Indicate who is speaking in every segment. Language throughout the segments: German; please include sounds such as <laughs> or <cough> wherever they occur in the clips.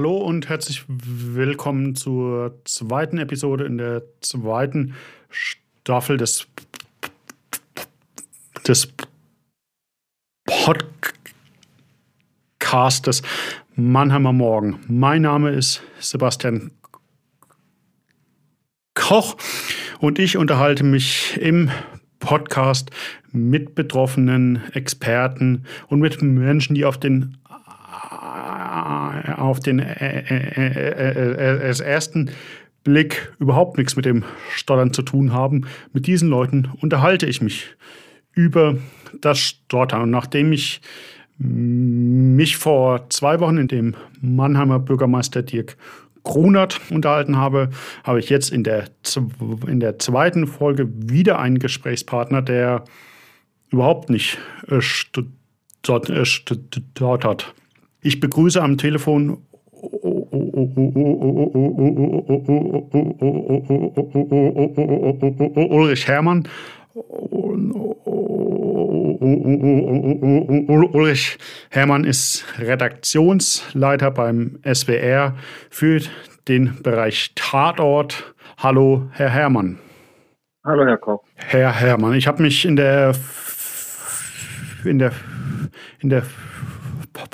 Speaker 1: Hallo und herzlich willkommen zur zweiten Episode in der zweiten Staffel des, des Podcastes Mannheimer Morgen. Mein Name ist Sebastian Koch und ich unterhalte mich im Podcast mit betroffenen Experten und mit Menschen, die auf den auf den äh, äh, äh, ersten Blick überhaupt nichts mit dem Stottern zu tun haben. Mit diesen Leuten unterhalte ich mich über das Stottern. Und nachdem ich mich vor zwei Wochen in dem Mannheimer Bürgermeister Dirk Grunert unterhalten habe, habe ich jetzt in der, in der zweiten Folge wieder einen Gesprächspartner, der überhaupt nicht stottert. Ich begrüße am Telefon Ulrich Hermann. Ulrich Hermann ist Redaktionsleiter beim SWR für den Bereich Tatort. Hallo, Herr Hermann.
Speaker 2: Hallo, Herr Koch.
Speaker 1: Herr Hermann, ich habe mich in der in der in der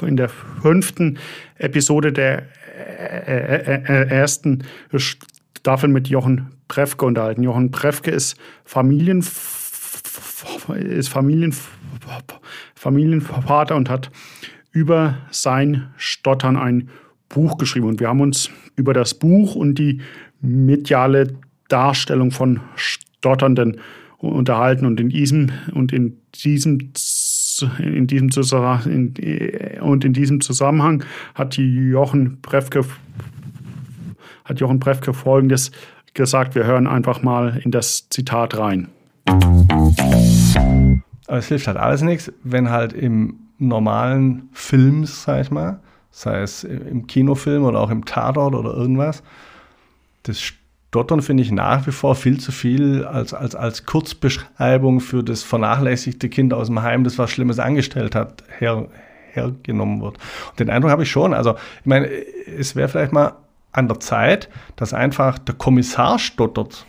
Speaker 1: in der fünften Episode der ersten Staffel mit Jochen Prefke unterhalten. Jochen Prefke ist Familien ist Familien, Familienvater und hat über sein Stottern ein Buch geschrieben. Und wir haben uns über das Buch und die mediale Darstellung von Stotternden unterhalten. Und in diesem, und in diesem, in diesem, in, und in diesem Zusammenhang hat Jochen Prefke, hat Jochen Prefke Folgendes gesagt. Wir hören einfach mal in das Zitat rein.
Speaker 3: Aber es hilft halt alles nichts, wenn halt im normalen Film, sag ich mal, sei es im Kinofilm oder auch im Tatort oder irgendwas, das Stottern finde ich nach wie vor viel zu viel als, als, als Kurzbeschreibung für das vernachlässigte Kind aus dem Heim, das was Schlimmes angestellt hat, her, hergenommen wird. Und den Eindruck habe ich schon. Also, ich meine, es wäre vielleicht mal an der Zeit, dass einfach der Kommissar stottert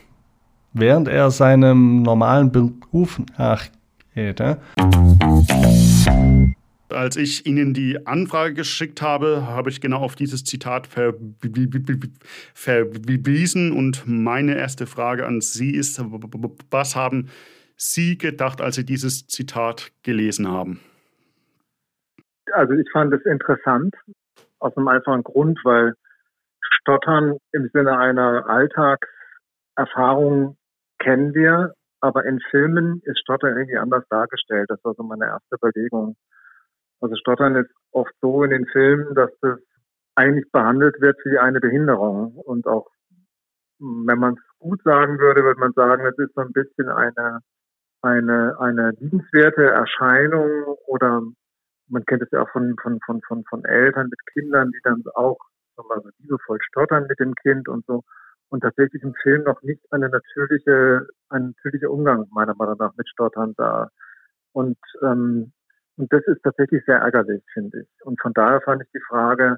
Speaker 3: während er seinem normalen Beruf nachgeht.
Speaker 1: Als ich Ihnen die Anfrage geschickt habe, habe ich genau auf dieses Zitat verwiesen. Und meine erste Frage an Sie ist, was haben Sie gedacht, als Sie dieses Zitat gelesen haben?
Speaker 2: Also ich fand es interessant, aus einem einfachen Grund, weil Stottern im Sinne einer Alltagserfahrung kennen wir, aber in Filmen ist Stottern irgendwie anders dargestellt. Das war so meine erste Überlegung. Also Stottern ist oft so in den Filmen, dass das eigentlich behandelt wird wie eine Behinderung. Und auch, wenn man es gut sagen würde, würde man sagen, es ist so ein bisschen eine, eine, eine liebenswerte Erscheinung oder man kennt es ja auch von, von, von, von, von Eltern mit Kindern, die dann auch sagen wir mal, so liebevoll stottern mit dem Kind und so und tatsächlich im Film noch nicht eine natürliche, ein natürlicher Umgang meiner Meinung nach mit Stottern da. Und, ähm, und das ist tatsächlich sehr ärgerlich, finde ich. Und von daher fand ich die Frage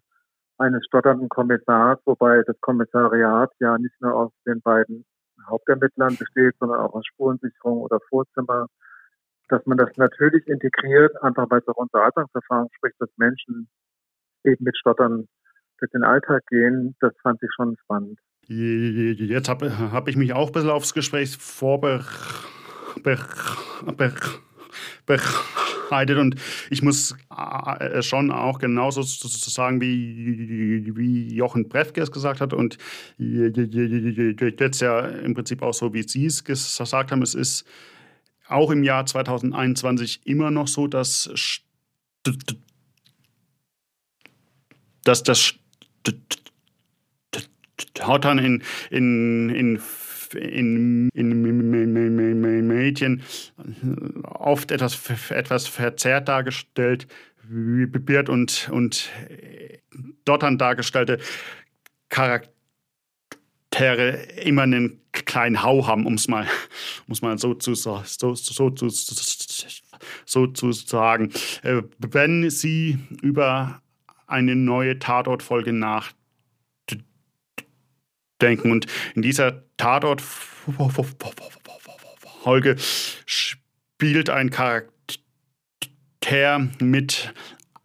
Speaker 2: eines stotternden Kommissars, wobei das Kommissariat ja nicht nur aus den beiden Hauptermittlern besteht, sondern auch aus Spurensicherung oder Vorzimmer, dass man das natürlich integriert, einfach weil es auch unser Alltagserfahrung spricht, dass Menschen eben mit Stottern durch den Alltag gehen, das fand ich schon spannend.
Speaker 1: Jetzt habe hab ich mich auch ein bisschen aufs Gespräch vorbereitet und ich muss äh, schon auch genauso sagen, wie, wie Jochen Brefke es gesagt hat. Und jetzt ja im Prinzip auch so, wie Sie es gesagt haben, es ist auch im Jahr 2021 immer noch so, dass, dass das haut dann in, in, in in, in, Medien oft etwas, etwas verzerrt dargestellt wird und, und dort dann dargestellte Charaktere immer einen kleinen Hau haben, um es mal, muss man so zu, so, so, so, so zu sagen. Wenn Sie über eine neue Tatortfolge nachdenken. Und in dieser Tatortfolge spielt ein Charakter mit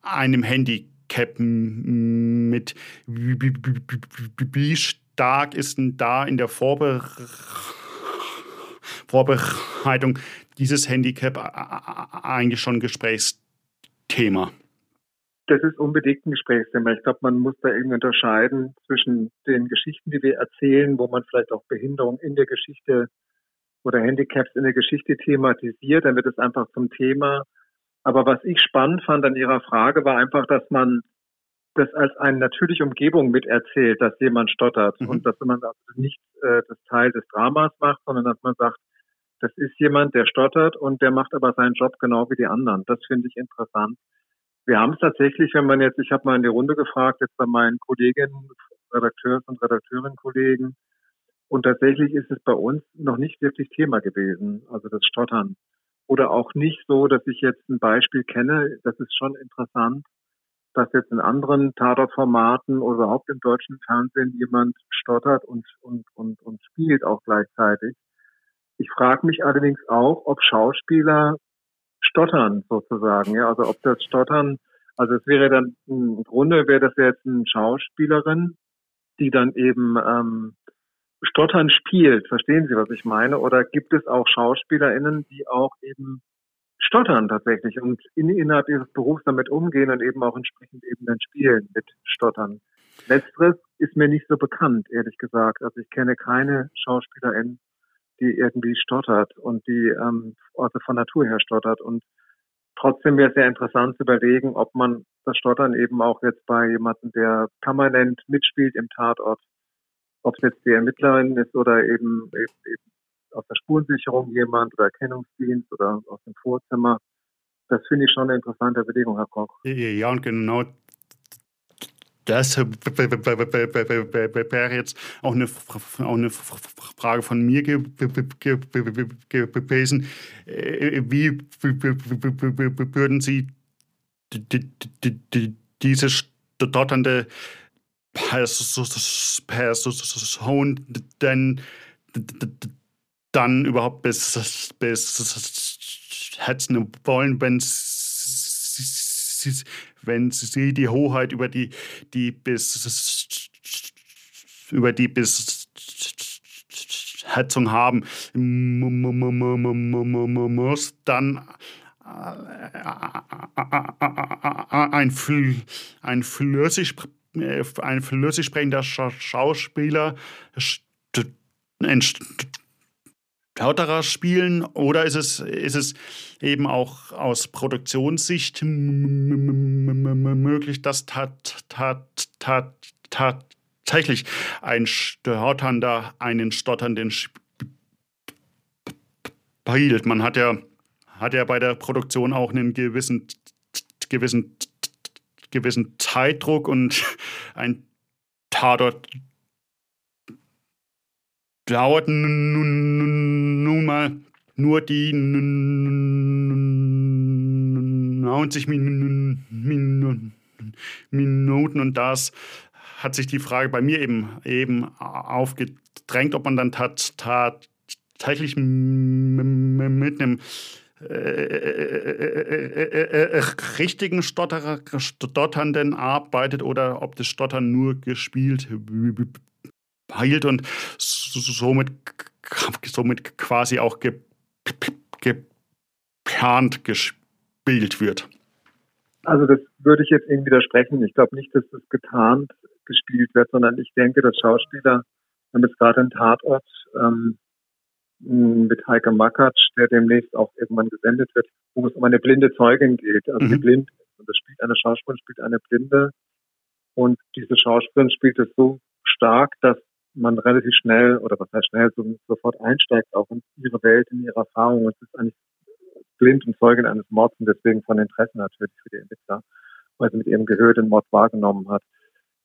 Speaker 1: einem Handicap mit. Wie stark ist denn da in der Vorbereitung dieses Handicap eigentlich schon Gesprächsthema?
Speaker 2: Das ist unbedingt ein Gesprächsthema. Ich glaube, man muss da irgendwie unterscheiden zwischen den Geschichten, die wir erzählen, wo man vielleicht auch Behinderung in der Geschichte oder Handicaps in der Geschichte thematisiert, dann wird es einfach zum Thema. Aber was ich spannend fand an Ihrer Frage war einfach, dass man das als eine natürliche Umgebung miterzählt, dass jemand stottert mhm. und dass man also nicht äh, das Teil des Dramas macht, sondern dass man sagt, das ist jemand, der stottert und der macht aber seinen Job genau wie die anderen. Das finde ich interessant. Wir haben es tatsächlich, wenn man jetzt, ich habe mal in die Runde gefragt, jetzt bei meinen Kolleginnen, Redakteurs und Redakteurinnen-Kollegen, und tatsächlich ist es bei uns noch nicht wirklich Thema gewesen, also das Stottern. Oder auch nicht so, dass ich jetzt ein Beispiel kenne, das ist schon interessant, dass jetzt in anderen Tatortformaten oder überhaupt im deutschen Fernsehen jemand stottert und, und, und, und spielt auch gleichzeitig. Ich frage mich allerdings auch, ob Schauspieler stottern sozusagen. Ja, also ob das Stottern, also es wäre dann im Grunde wäre das jetzt eine Schauspielerin, die dann eben ähm, Stottern spielt. Verstehen Sie, was ich meine? Oder gibt es auch SchauspielerInnen, die auch eben stottern tatsächlich und in, innerhalb ihres Berufs damit umgehen und eben auch entsprechend eben dann spielen mit Stottern? Letzteres ist mir nicht so bekannt, ehrlich gesagt. Also ich kenne keine SchauspielerInnen, die irgendwie stottert und die ähm, also von Natur her stottert. Und trotzdem wäre es sehr interessant zu überlegen, ob man das Stottern eben auch jetzt bei jemandem, der permanent mitspielt im Tatort, ob es jetzt die Ermittlerin ist oder eben, eben, eben aus der Spurensicherung jemand oder Erkennungsdienst oder aus dem Vorzimmer. Das finde ich schon eine interessante Überlegung, Herr Koch.
Speaker 1: Ja, und genau das wäre jetzt auch eine, auch eine Frage von mir gewesen. Wie würden Sie diese stotternde Person denn dann überhaupt bis, hetzen wollen, wenn sie, wenn sie die Hoheit über die, die bis über die bis Hetzung haben, muss dann ein, ein flüssig ein flüssig sprechender Schauspieler ein Stotterer spielen oder ist es, ist es eben auch aus Produktionssicht möglich, dass tat, tat, tat, tatsächlich ein Stotternder einen Stotternden spielt? Man hat ja, hat ja bei der Produktion auch einen gewissen, gewissen, gewissen Zeitdruck und ein Tatort dauert nun mal nur die 90 Minuten und das hat sich die Frage bei mir eben, eben aufgedrängt, ob man dann tatsächlich mit einem richtigen Stotterer, Stotternden arbeitet oder ob das Stottern nur gespielt hielt und somit, somit quasi auch ge, geplant gespielt wird.
Speaker 2: Also das würde ich jetzt irgendwie widersprechen. Ich glaube nicht, dass das getarnt gespielt wird, sondern ich denke, dass Schauspieler, wir haben jetzt gerade einen Tatort ähm, mit Heike Makatsch, der demnächst auch irgendwann gesendet wird, wo es um eine blinde Zeugin geht, also mhm. die blind ist. Und das spielt eine Schauspielerin, spielt eine Blinde. Und diese Schauspielerin spielt es so stark, dass man relativ schnell oder was heißt schnell so, sofort einsteigt auch in ihre Welt, in ihre Erfahrungen. Es ist eigentlich blind und Zeugin eines Mords und deswegen von Interesse natürlich für die Ermittler, weil sie mit ihrem Gehör den Mord wahrgenommen hat.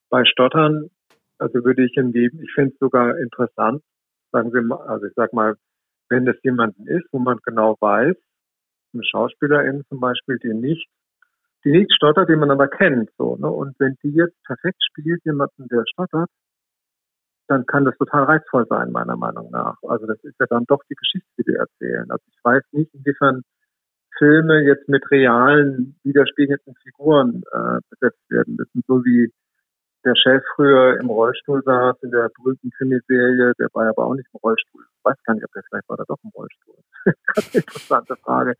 Speaker 2: Bei Stottern, also würde ich irgendwie, ich finde es sogar interessant, sagen wir mal, also ich sag mal, wenn das jemanden ist, wo man genau weiß, eine Schauspielerin zum Beispiel, die nicht die nicht stottert, die man aber kennt. So, ne? Und wenn die jetzt perfekt spielt, jemanden, der stottert, dann kann das total reizvoll sein, meiner Meinung nach. Also das ist ja dann doch die Geschichte, die wir erzählen. Also ich weiß nicht, inwiefern Filme jetzt mit realen, widerspiegelnden Figuren äh, besetzt werden müssen, so wie der Chef früher im Rollstuhl saß in der berühmten Krimiserie, der war aber auch nicht im Rollstuhl. Ich weiß gar nicht, ob der vielleicht war da doch im Rollstuhl. <laughs> Ganz interessante Frage.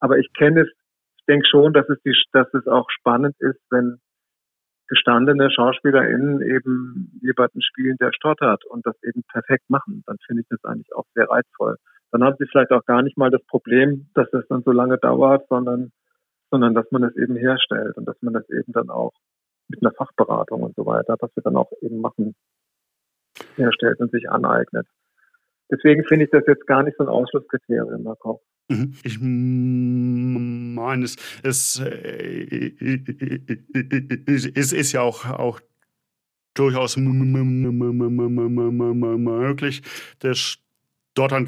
Speaker 2: Aber ich kenne es, ich denke schon, dass es, die, dass es auch spannend ist, wenn gestandene SchauspielerInnen eben jemanden spielen, der stottert und das eben perfekt machen. Dann finde ich das eigentlich auch sehr reizvoll. Dann haben sie vielleicht auch gar nicht mal das Problem, dass das dann so lange dauert, sondern, sondern dass man es eben herstellt und dass man das eben dann auch mit einer Fachberatung und so weiter, was wir dann auch eben machen, herstellt und sich aneignet. Deswegen finde ich das jetzt gar nicht so ein Ausschlusskriterium, Herr Koch.
Speaker 1: Mhm. Ich meine, es, es, es ist ja auch, auch durchaus möglich, das dort dann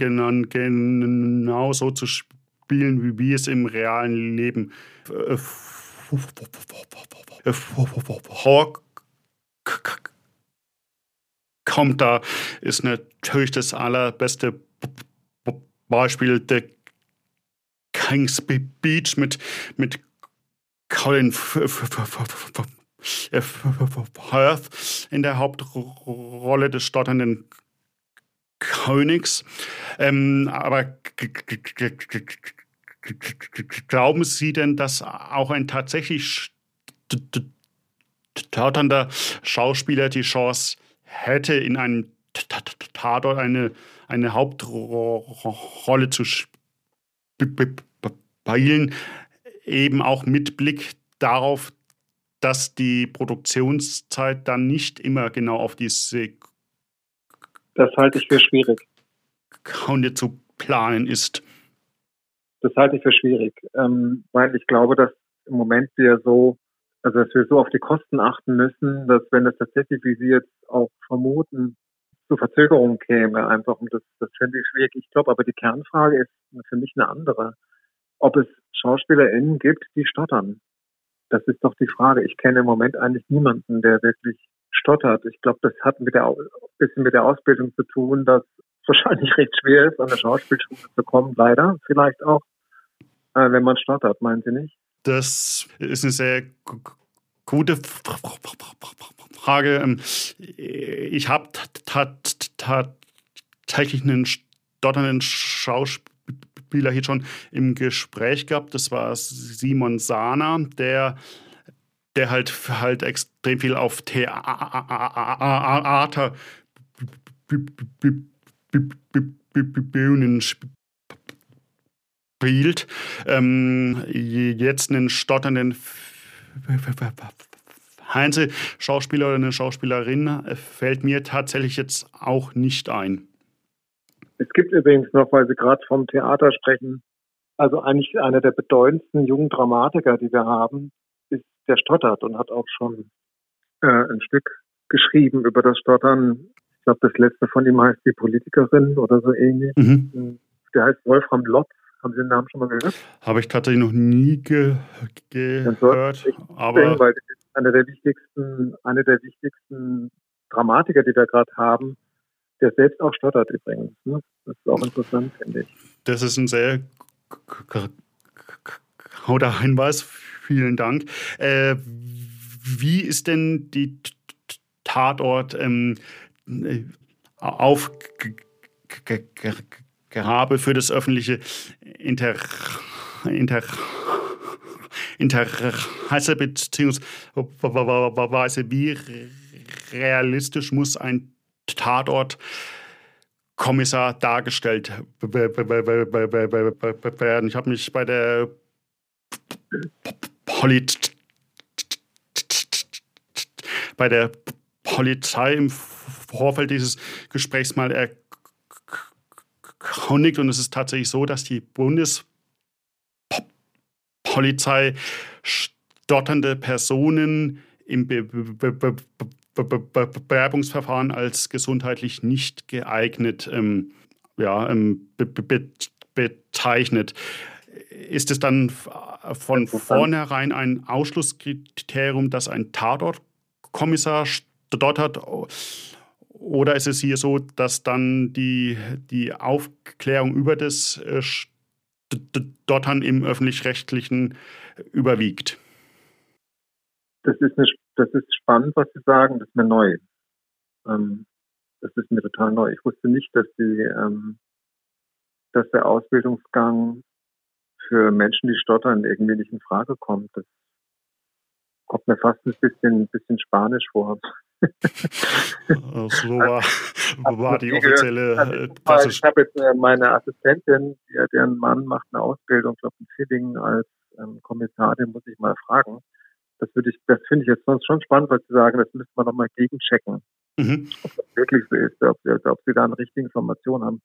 Speaker 1: genauso zu spielen, wie, es im realen Leben kommt. Da ist natürlich das allerbeste Beispiel der Kings Beach mit, mit Colin Firth in der Hauptrolle des stotternden Königs. Ähm, aber glauben Sie denn, dass auch ein tatsächlich stotternder Schauspieler die Chance hätte, in einem Tatort eine, eine Hauptrolle zu spielen? Eben auch mit Blick darauf, dass die Produktionszeit dann nicht immer genau auf diese
Speaker 2: das halte ich für schwierig.
Speaker 1: Sekunde zu planen ist.
Speaker 2: Das halte ich für schwierig, ähm, weil ich glaube, dass im Moment wir so, also dass wir so auf die Kosten achten müssen, dass wenn das tatsächlich, wie Sie jetzt auch vermuten, zu Verzögerungen käme, einfach und das, das finde ich schwierig. Ich glaube, aber die Kernfrage ist für mich eine andere. Ob es SchauspielerInnen gibt, die stottern. Das ist doch die Frage. Ich kenne im Moment eigentlich niemanden, der wirklich stottert. Ich glaube, das hat mit der, bisschen mit der Ausbildung zu tun, dass es wahrscheinlich <laughs> recht schwer ist, an der Schauspielschule zu kommen, leider. Vielleicht auch, äh, wenn man stottert, meinen Sie nicht?
Speaker 1: Das ist eine sehr gute Frage. Ähm, ich habe tatsächlich einen stotternden Schauspieler hier schon im Gespräch gehabt. Das war Simon Sana, der der halt halt extrem viel auf Theater Bühnen spielt. Ähm, jetzt einen stotternden Heinze-Schauspieler oder eine Schauspielerin äh, fällt mir tatsächlich jetzt auch nicht ein.
Speaker 2: Es gibt übrigens noch, weil Sie gerade vom Theater sprechen, also eigentlich einer der bedeutendsten jungen Dramatiker, die wir haben, ist der Stottert und hat auch schon äh, ein Stück geschrieben über das Stottern. Ich glaube, das letzte von ihm heißt Die Politikerin oder so ähnlich. Mhm. Der heißt Wolfram Lotz haben Sie den Namen schon mal gehört?
Speaker 1: Habe ich tatsächlich noch nie ge gehört. Aber
Speaker 2: weil eine der wichtigsten, eine der wichtigsten Dramatiker, die wir gerade haben, der selbst auch stottert übrigens. Ne? Das ist auch interessant, finde ich.
Speaker 1: Das ist ein sehr guter Hinweis. Vielen Dank. Äh, wie ist denn die Tatort ähm, auf Gerabe für das öffentliche Inter, Inter, Interesse beziehungsweise wie realistisch muss ein Tatortkommissar dargestellt werden. Ich habe mich bei der bei der Polizei im Vorfeld dieses Gesprächs mal erkundigt erkundigt und es ist tatsächlich so, dass die Bundespolizei stotternde Personen im Be Be Be Bewerbungsverfahren als gesundheitlich nicht geeignet ähm, ja, ähm, be bezeichnet. ist es dann von vornherein ein Ausschlusskriterium, dass ein Tatortkommissar stottert? Oder ist es hier so, dass dann die, die Aufklärung über das äh, Stottern im öffentlich-rechtlichen überwiegt?
Speaker 2: Das ist, eine, das ist spannend, was Sie sagen. Das ist mir neu. Ähm, das ist mir total neu. Ich wusste nicht, dass die, ähm, dass der Ausbildungsgang für Menschen, die stottern, irgendwie nicht in Frage kommt. Das kommt mir fast ein bisschen, bisschen spanisch vor. <laughs>
Speaker 1: so war, war die offizielle.
Speaker 2: Also, ich habe jetzt äh, meine Assistentin, deren Mann macht eine Ausbildung, ich glaube in Filling als ähm, Kommissar, den muss ich mal fragen. Das würde ich, das finde ich jetzt sonst schon spannend, weil Sie sagen, das müsste man nochmal gegenchecken. Mhm. Ob das wirklich so ist, ob, ob Sie da eine richtige Information haben.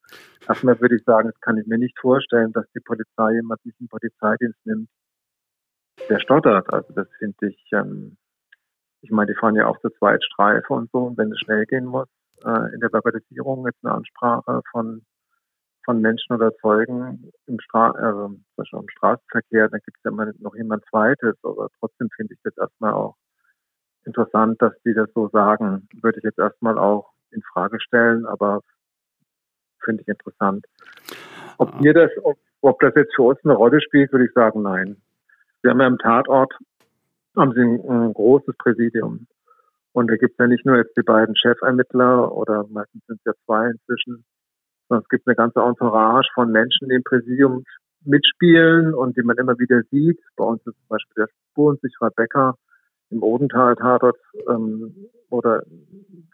Speaker 2: Erstmal würde ich sagen, das kann ich mir nicht vorstellen, dass die Polizei jemand nicht in Polizeidienst nimmt, der stottert. Also das finde ich, ähm, ich meine, die fahren ja auch zu zweit Streife und so, und wenn es schnell gehen muss, äh, in der Verbalisierung jetzt eine Ansprache von von Menschen oder Zeugen im, Stra also, im Straßenverkehr, dann gibt es ja immer noch jemand Zweites, aber trotzdem finde ich das erstmal auch interessant, dass die das so sagen. Würde ich jetzt erstmal auch in Frage stellen, aber finde ich interessant. Ob ihr das, ob, ob das jetzt für uns eine Rolle spielt, würde ich sagen, nein. Wir haben ja im Tatort haben sie ein, ein großes Präsidium. Und da gibt es ja nicht nur jetzt die beiden Chefermittler oder meistens sind es ja zwei inzwischen, sondern es gibt eine ganze Entourage von Menschen, die im Präsidium mitspielen und die man immer wieder sieht. Bei uns ist zum Beispiel der spurensicherer Becker im Odental-Tatort ähm, oder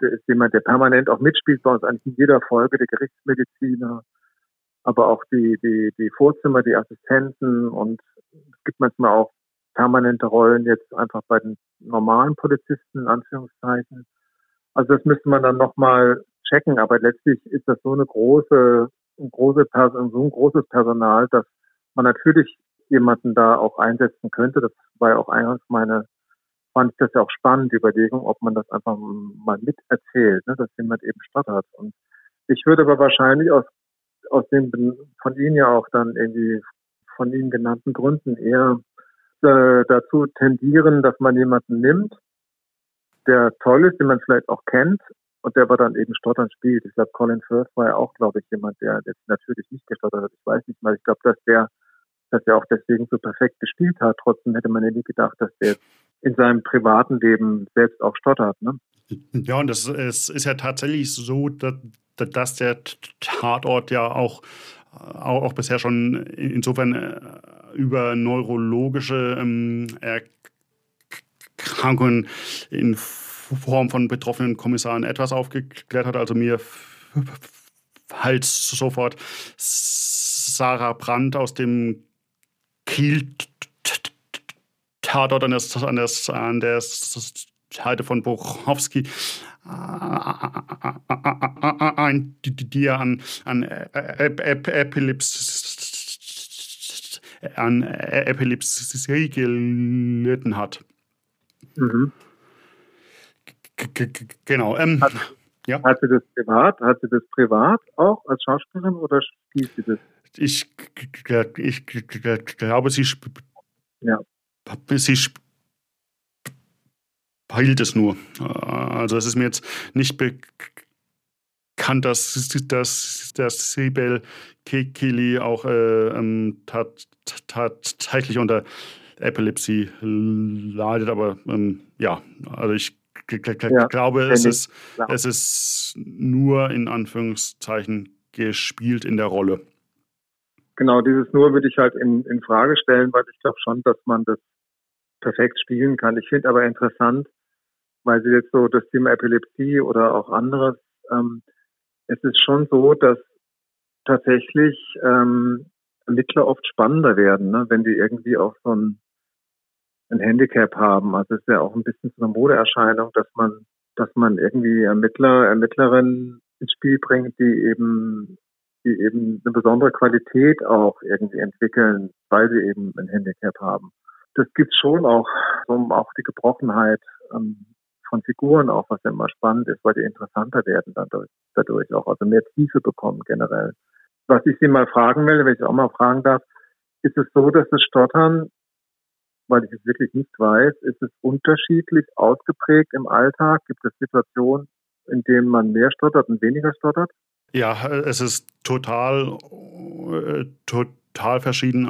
Speaker 2: der ist jemand, der permanent auch mitspielt bei uns eigentlich in jeder Folge, der Gerichtsmediziner, aber auch die, die, die Vorzimmer, die Assistenten und es gibt manchmal auch permanente Rollen jetzt einfach bei den normalen Polizisten, in Anführungszeichen. Also das müsste man dann nochmal checken, aber letztlich ist das so eine große, ein große Person, so ein großes Personal, dass man natürlich jemanden da auch einsetzen könnte. Das war ja auch eingangs meine, fand ich das ja auch spannend, die Überlegung, ob man das einfach mal miterzählt, ne, dass jemand eben stottert. Und ich würde aber wahrscheinlich aus, aus den von Ihnen ja auch dann irgendwie von Ihnen genannten Gründen eher äh, dazu tendieren, dass man jemanden nimmt, der toll ist, den man vielleicht auch kennt und der aber dann eben stottern spielt. Ich glaube, Colin Firth war ja auch, glaube ich, jemand, der jetzt natürlich nicht gestottert hat. Ich weiß nicht mal. Ich glaube, dass der, dass er auch deswegen so perfekt gespielt hat. Trotzdem hätte man ja nie gedacht, dass der in seinem privaten Leben selbst auch stottert. Ne?
Speaker 1: Ja, und das ist, ist ja tatsächlich so, dass, dass der Tatort ja auch auch, bisher schon insofern äh, über neurologische ähm, Erkrankungen in Form von betroffenen Kommissaren etwas aufgeklärt hat. Also mir halt sofort Sarah Brandt aus dem Kiel Tatort an der, an der, an der Seite von Buchowski ein, die an, an Epilepsie, an Epilepsie gelitten hat. Mhm. Genau. Ähm,
Speaker 2: hat, ja. hat sie das privat? Hat sie das privat auch als Schauspielerin oder spielt sie das?
Speaker 1: Ich, ich glaube, sie, ja. sie heilt es nur. Also es ist mir jetzt nicht bekannt, dass, dass, dass Sibel Kekili auch äh, ähm, tatsächlich unter Epilepsie leidet, aber ähm, ja, also ich ja, glaube, es ist, es ist nur in Anführungszeichen gespielt in der Rolle.
Speaker 2: Genau, dieses nur würde ich halt in, in Frage stellen, weil ich glaube schon, dass man das perfekt spielen kann. Ich finde aber interessant, weil Sie jetzt so das Thema Epilepsie oder auch anderes, ähm, es ist schon so, dass tatsächlich ähm, Ermittler oft spannender werden, ne? wenn die irgendwie auch so ein, ein Handicap haben. Also es ist ja auch ein bisschen so eine Modeerscheinung, dass man, dass man irgendwie Ermittler, Ermittlerinnen ins Spiel bringt, die eben, die eben eine besondere Qualität auch irgendwie entwickeln, weil sie eben ein Handicap haben. Das gibt schon auch, um auch die Gebrochenheit ähm, von Figuren auch, was ja immer spannend ist, weil die interessanter werden dadurch, dadurch auch, also mehr Tiefe bekommen generell. Was ich Sie mal fragen will, wenn ich auch mal fragen darf, ist es so, dass das Stottern, weil ich es wirklich nicht weiß, ist es unterschiedlich ausgeprägt im Alltag? Gibt es Situationen, in denen man mehr stottert und weniger stottert?
Speaker 1: Ja, es ist total, äh, total verschieden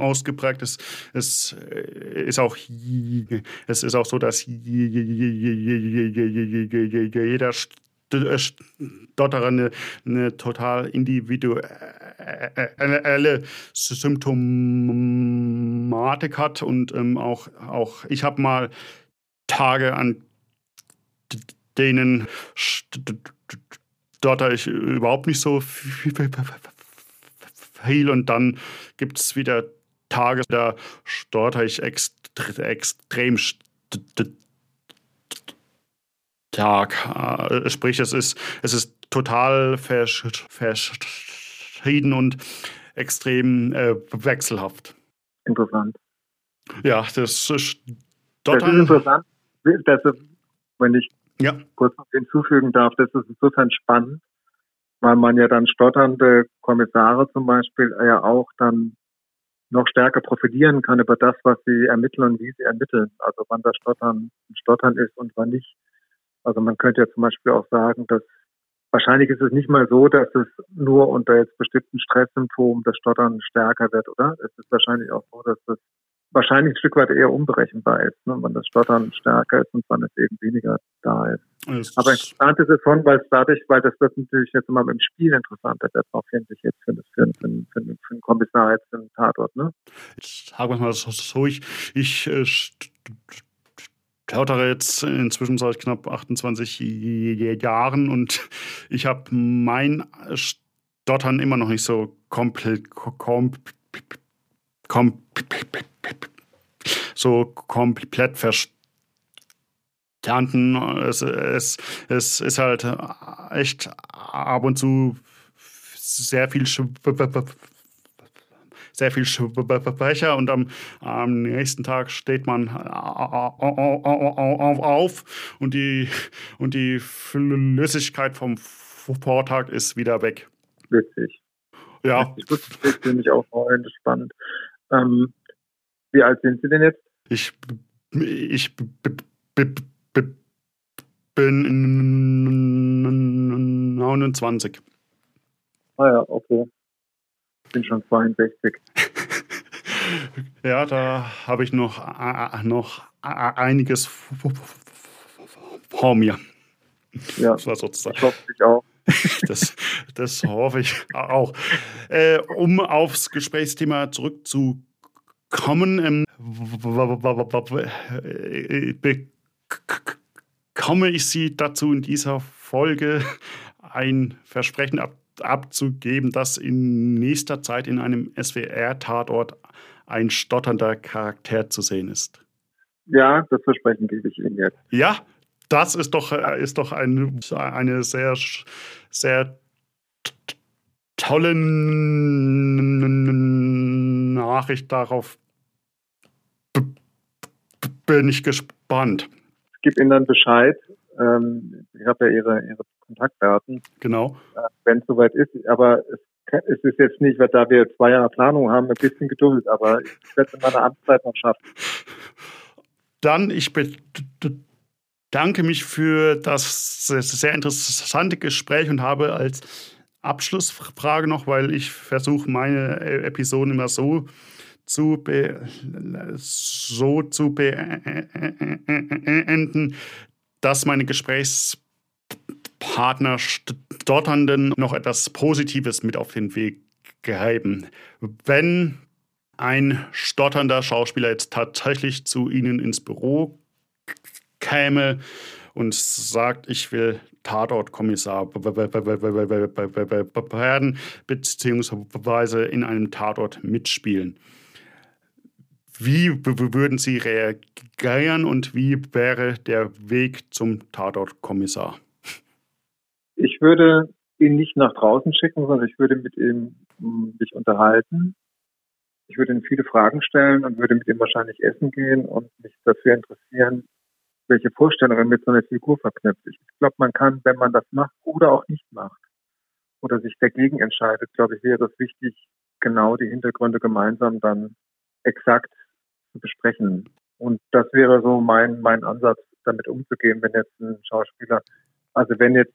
Speaker 1: ausgeprägt. Es, es ist auch es ist auch so, dass jeder Stotterer eine, eine total individuelle Symptomatik hat und ähm, auch, auch ich habe mal Tage, an denen stotter ich überhaupt nicht so viel und dann gibt es wieder Tage, da stotter ich extrem Tag. Äh, sprich, es ist, es ist total verschieden und extrem äh, wechselhaft.
Speaker 2: Interessant.
Speaker 1: Ja, das ist
Speaker 2: Das ist interessant. Das ist, wenn ich
Speaker 1: ja.
Speaker 2: kurz hinzufügen darf, das ist insofern spannend, weil man ja dann stotternde Kommissare zum Beispiel ja auch dann noch stärker profitieren kann über das, was sie ermitteln und wie sie ermitteln. Also wann das Stottern Stottern ist und wann nicht. Also man könnte ja zum Beispiel auch sagen, dass wahrscheinlich ist es nicht mal so, dass es nur unter jetzt bestimmten Stresssymptomen das Stottern stärker wird, oder? Es ist wahrscheinlich auch so, dass das wahrscheinlich ein Stück weit eher unberechenbar ist, ne? wenn das Stottern stärker ist und wann es eben weniger da ist. Es Aber interessant ist es schon, weil es dadurch, weil das wird natürlich jetzt immer im Spiel interessanter wird, auch finde ich jetzt für, für, für, für, für einen Kommissar jetzt für einen Tatort, ne?
Speaker 1: Jetzt sagen wir mal so, ich, ich äh, stottere jetzt inzwischen seit knapp 28 Jahren und ich habe mein Stottern immer noch nicht so komplett, komplett kom so komplett verstanden. Es, es, es ist halt echt ab und zu sehr viel sehr viel Schwächer und am, am nächsten Tag steht man auf und die, und die Flüssigkeit vom Vortag ist wieder weg.
Speaker 2: Witzig.
Speaker 1: Ja.
Speaker 2: Das finde ich auch spannend. Ähm, wie alt sind Sie denn jetzt?
Speaker 1: Ich, ich bin 29.
Speaker 2: Ah ja, okay. Ich bin schon 62. <laughs>
Speaker 1: ja, da habe ich noch, noch einiges vor mir.
Speaker 2: Ja, das war sozusagen. ich hoffe, ich auch. <laughs>
Speaker 1: Das, das hoffe ich auch. Äh, um aufs Gesprächsthema zurückzukommen, ähm, bekomme ich Sie dazu in dieser Folge ein Versprechen ab, abzugeben, dass in nächster Zeit in einem SWR-Tatort ein stotternder Charakter zu sehen ist.
Speaker 2: Ja, das Versprechen gebe ich Ihnen jetzt.
Speaker 1: Ja, das ist doch, äh, ist doch ein, eine sehr, sehr tolle Nachricht. Darauf bin ich gespannt.
Speaker 2: Ich gebe Ihnen dann Bescheid. Ähm, ich habe ja Ihre, Ihre Kontaktdaten.
Speaker 1: Genau.
Speaker 2: Äh, Wenn es soweit ist. Aber es, es ist jetzt nicht, weil da wir zwei Jahre Planung haben, ein bisschen Geduld. Aber ich werde es in meiner Amtszeit noch schaffen.
Speaker 1: Dann, ich bin danke mich für das sehr interessante Gespräch und habe als Abschlussfrage noch, weil ich versuche, meine Episoden immer so zu, be so zu beenden, dass meine Gesprächspartner Stotternden noch etwas Positives mit auf den Weg geben. Wenn ein stotternder Schauspieler jetzt tatsächlich zu Ihnen ins Büro käme und sagt, ich will Tatortkommissar werden, beziehungsweise in einem Tatort mitspielen. Wie würden Sie reagieren und wie wäre der Weg zum Tatortkommissar?
Speaker 2: Ich würde ihn nicht nach draußen schicken, sondern ich würde mit ihm mich unterhalten. Ich würde ihm viele Fragen stellen und würde mit ihm wahrscheinlich essen gehen und mich dafür interessieren, welche Vorstellungen mit so einer Figur verknüpft. Ich glaube, man kann, wenn man das macht oder auch nicht macht, oder sich dagegen entscheidet, glaube ich, wäre es wichtig, genau die Hintergründe gemeinsam dann exakt zu besprechen. Und das wäre so mein, mein Ansatz, damit umzugehen, wenn jetzt ein Schauspieler, also wenn jetzt,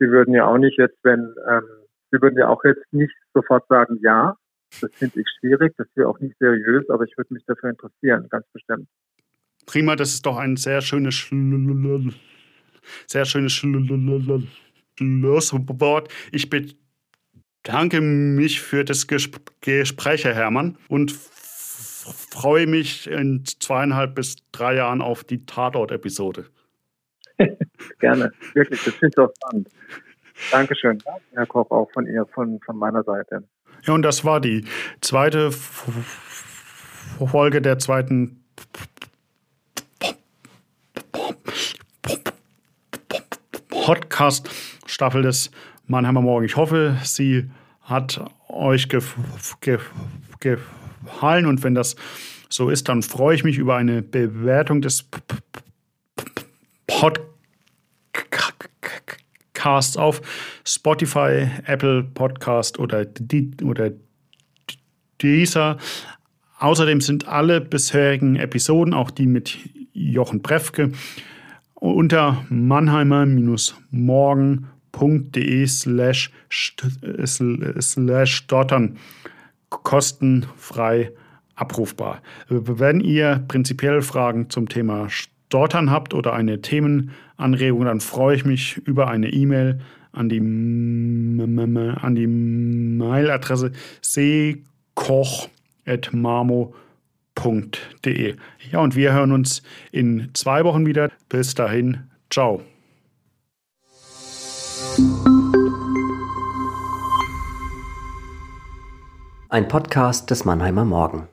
Speaker 2: Sie würden ja auch nicht jetzt, wenn, ähm, Sie würden ja auch jetzt nicht sofort sagen, ja, das finde ich schwierig, das wäre auch nicht seriös, aber ich würde mich dafür interessieren, ganz bestimmt.
Speaker 1: Prima, das ist doch ein sehr schönes sehr schönes Schlusswort. Ich bedanke mich für das Gespräch, Herr Hermann, und freue mich in zweieinhalb bis drei Jahren auf die Tatort-Episode. <laughs>
Speaker 2: Gerne, wirklich, das ich auch spannend. Dankeschön, Herr Koch, auch von ihr, von, von meiner Seite.
Speaker 1: Ja, und das war die zweite Folge der zweiten Podcast-Staffel des Mannheimer Morgen. Ich hoffe, sie hat euch gef gef gefallen und wenn das so ist, dann freue ich mich über eine Bewertung des Podcasts auf Spotify, Apple Podcast oder, oder dieser. Außerdem sind alle bisherigen Episoden, auch die mit Jochen Brefke, unter mannheimer-morgen.de slash stottern kostenfrei abrufbar. Wenn ihr prinzipiell Fragen zum Thema Stottern habt oder eine Themenanregung, dann freue ich mich über eine E-Mail an die, an die Mailadresse seekoch.marmo.de www.ftf.de. Ja, und wir hören uns in zwei Wochen wieder. Bis dahin, ciao.
Speaker 4: Ein Podcast des Mannheimer Morgen.